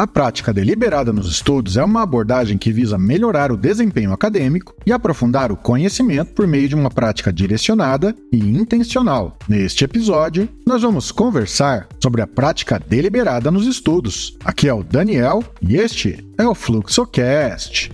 A prática deliberada nos estudos é uma abordagem que visa melhorar o desempenho acadêmico e aprofundar o conhecimento por meio de uma prática direcionada e intencional. Neste episódio, nós vamos conversar sobre a prática deliberada nos estudos. Aqui é o Daniel e este é o FluxoCast.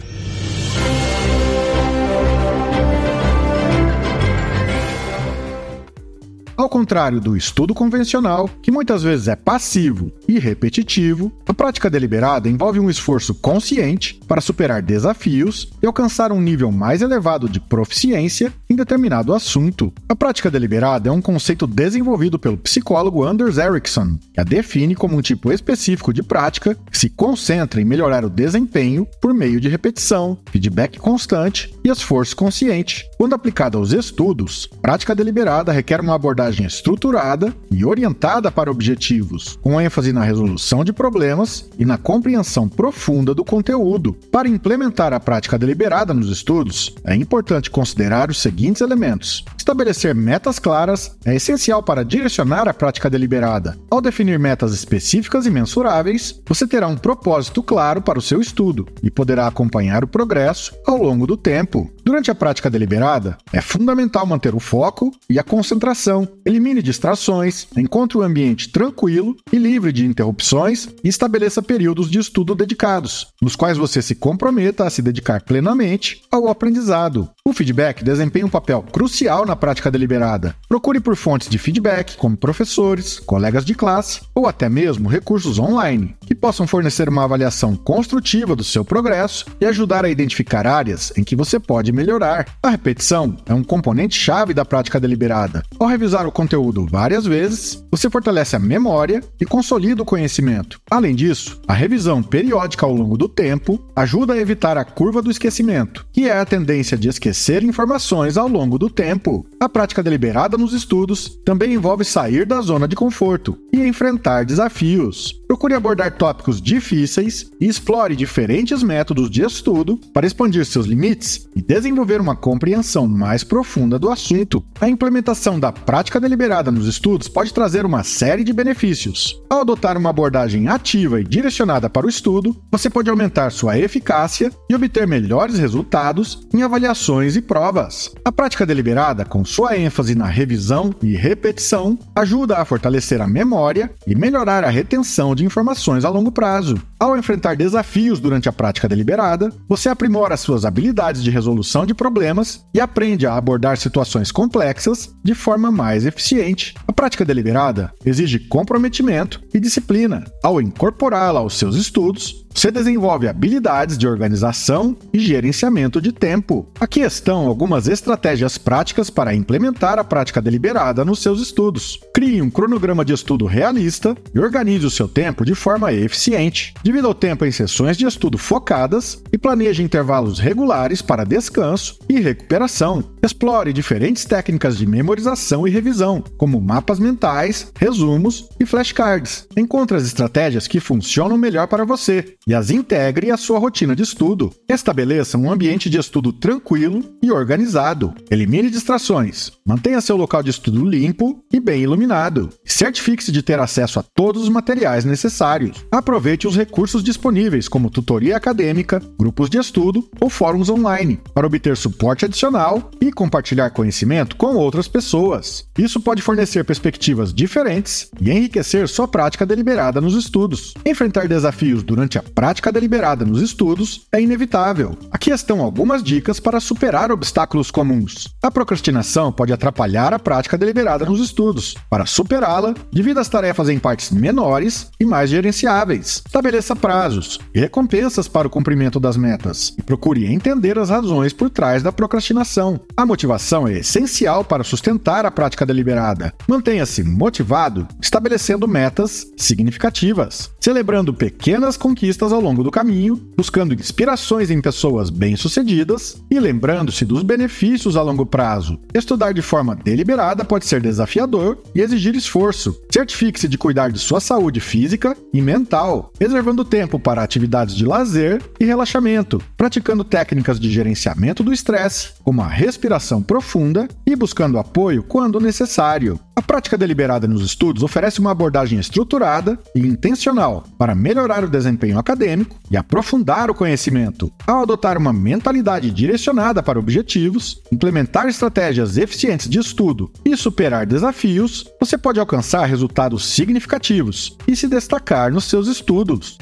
Ao contrário do estudo convencional, que muitas vezes é passivo e repetitivo, a prática deliberada envolve um esforço consciente para superar desafios e alcançar um nível mais elevado de proficiência em determinado assunto. A prática deliberada é um conceito desenvolvido pelo psicólogo Anders Ericsson, que a define como um tipo específico de prática que se concentra em melhorar o desempenho por meio de repetição, feedback constante e esforço consciente. Quando aplicada aos estudos, prática deliberada requer uma abordagem estruturada e orientada para objetivos, com ênfase na resolução de problemas e na compreensão profunda do conteúdo. Para implementar a prática deliberada nos estudos, é importante considerar os seguintes elementos: estabelecer metas claras é essencial para direcionar a prática deliberada. Ao definir metas específicas e mensuráveis, você terá um propósito claro para o seu estudo e poderá acompanhar o progresso ao longo do tempo. Durante a prática deliberada, é fundamental manter o foco e a concentração. Elimine distrações, encontre um ambiente tranquilo e livre de interrupções e estabeleça períodos de estudo dedicados, nos quais você se comprometa a se dedicar plenamente ao aprendizado. O feedback desempenha um papel crucial na prática deliberada. Procure por fontes de feedback, como professores, colegas de classe ou até mesmo recursos online, que possam fornecer uma avaliação construtiva do seu progresso e ajudar a identificar áreas em que você pode melhorar. A repetição é um componente chave da prática deliberada. Ao revisar o conteúdo várias vezes, você fortalece a memória e consolida o conhecimento. Além disso, a revisão periódica ao longo do tempo ajuda a evitar a curva do esquecimento, que é a tendência de esquecer informações ao longo do tempo. A prática deliberada nos estudos também envolve sair da zona de conforto e enfrentar desafios. Procure abordar tópicos difíceis e explore diferentes métodos de estudo para expandir seus limites e desenvolver uma compreensão mais profunda do assunto. A implementação da prática deliberada nos estudos pode trazer uma série de benefícios. Ao adotar uma abordagem ativa e direcionada para o estudo, você pode aumentar sua eficácia e obter melhores resultados em avaliações e provas. A prática deliberada, com sua ênfase na revisão e repetição, ajuda a fortalecer a memória e melhorar a retenção de informações a longo prazo. Ao enfrentar desafios durante a prática deliberada, você aprimora suas habilidades de resolução de problemas e aprende a abordar situações complexas de forma mais eficiente. A prática deliberada exige comprometimento e disciplina. Ao incorporá-la aos seus estudos, você desenvolve habilidades de organização e gerenciamento de tempo. Aqui estão algumas estratégias práticas para implementar a prática deliberada nos seus estudos. Crie um cronograma de estudo realista e organize o seu tempo de forma eficiente. Divida o tempo em sessões de estudo focadas e planeje intervalos regulares para descanso e recuperação. Explore diferentes técnicas de memorização e revisão, como mapas mentais, resumos e flashcards. Encontre as estratégias que funcionam melhor para você e as integre à sua rotina de estudo. Estabeleça um ambiente de estudo tranquilo e organizado. Elimine distrações. Mantenha seu local de estudo limpo e bem iluminado. Certifique-se de ter acesso a todos os materiais necessários. Aproveite os recursos disponíveis, como tutoria acadêmica, grupos de estudo ou fóruns online, para obter suporte adicional e compartilhar conhecimento com outras pessoas. Isso pode fornecer perspectivas diferentes e enriquecer sua prática deliberada nos estudos. Enfrentar desafios durante a prática deliberada nos estudos é inevitável. Aqui estão algumas dicas para superar obstáculos comuns. A procrastinação pode atrapalhar a prática deliberada nos estudos. Para superá-la, divida as tarefas em partes menores e mais gerenciáveis. Estabeleça prazos e recompensas para o cumprimento das metas e procure entender as razões por trás da procrastinação. A motivação é essencial para sustentar a prática deliberada. Mantenha-se motivado estabelecendo metas significativas, celebrando pequenas conquistas ao longo do caminho, buscando inspirações em pessoas bem-sucedidas e lembrando-se dos benefícios a longo prazo. Estudar de forma deliberada pode ser desafiador e exigir esforço. Certifique-se de cuidar de sua saúde física e mental, reservando tempo para atividades de lazer e relaxamento, praticando técnicas de gerenciamento do estresse, como a respiração profunda e buscando apoio quando necessário. A prática deliberada nos estudos oferece uma abordagem estruturada e intencional para melhorar o desempenho acadêmico e aprofundar o conhecimento. Ao adotar uma mentalidade direcionada para objetivos, implementar estratégias eficientes de estudo e superar desafios, você pode alcançar resultados significativos e se destacar nos seus estudos.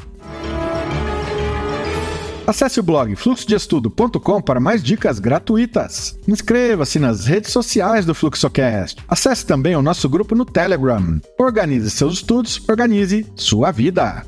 Acesse o blog fluxodeestudo.com para mais dicas gratuitas. Inscreva-se nas redes sociais do Fluxocast. Acesse também o nosso grupo no Telegram. Organize seus estudos, organize sua vida.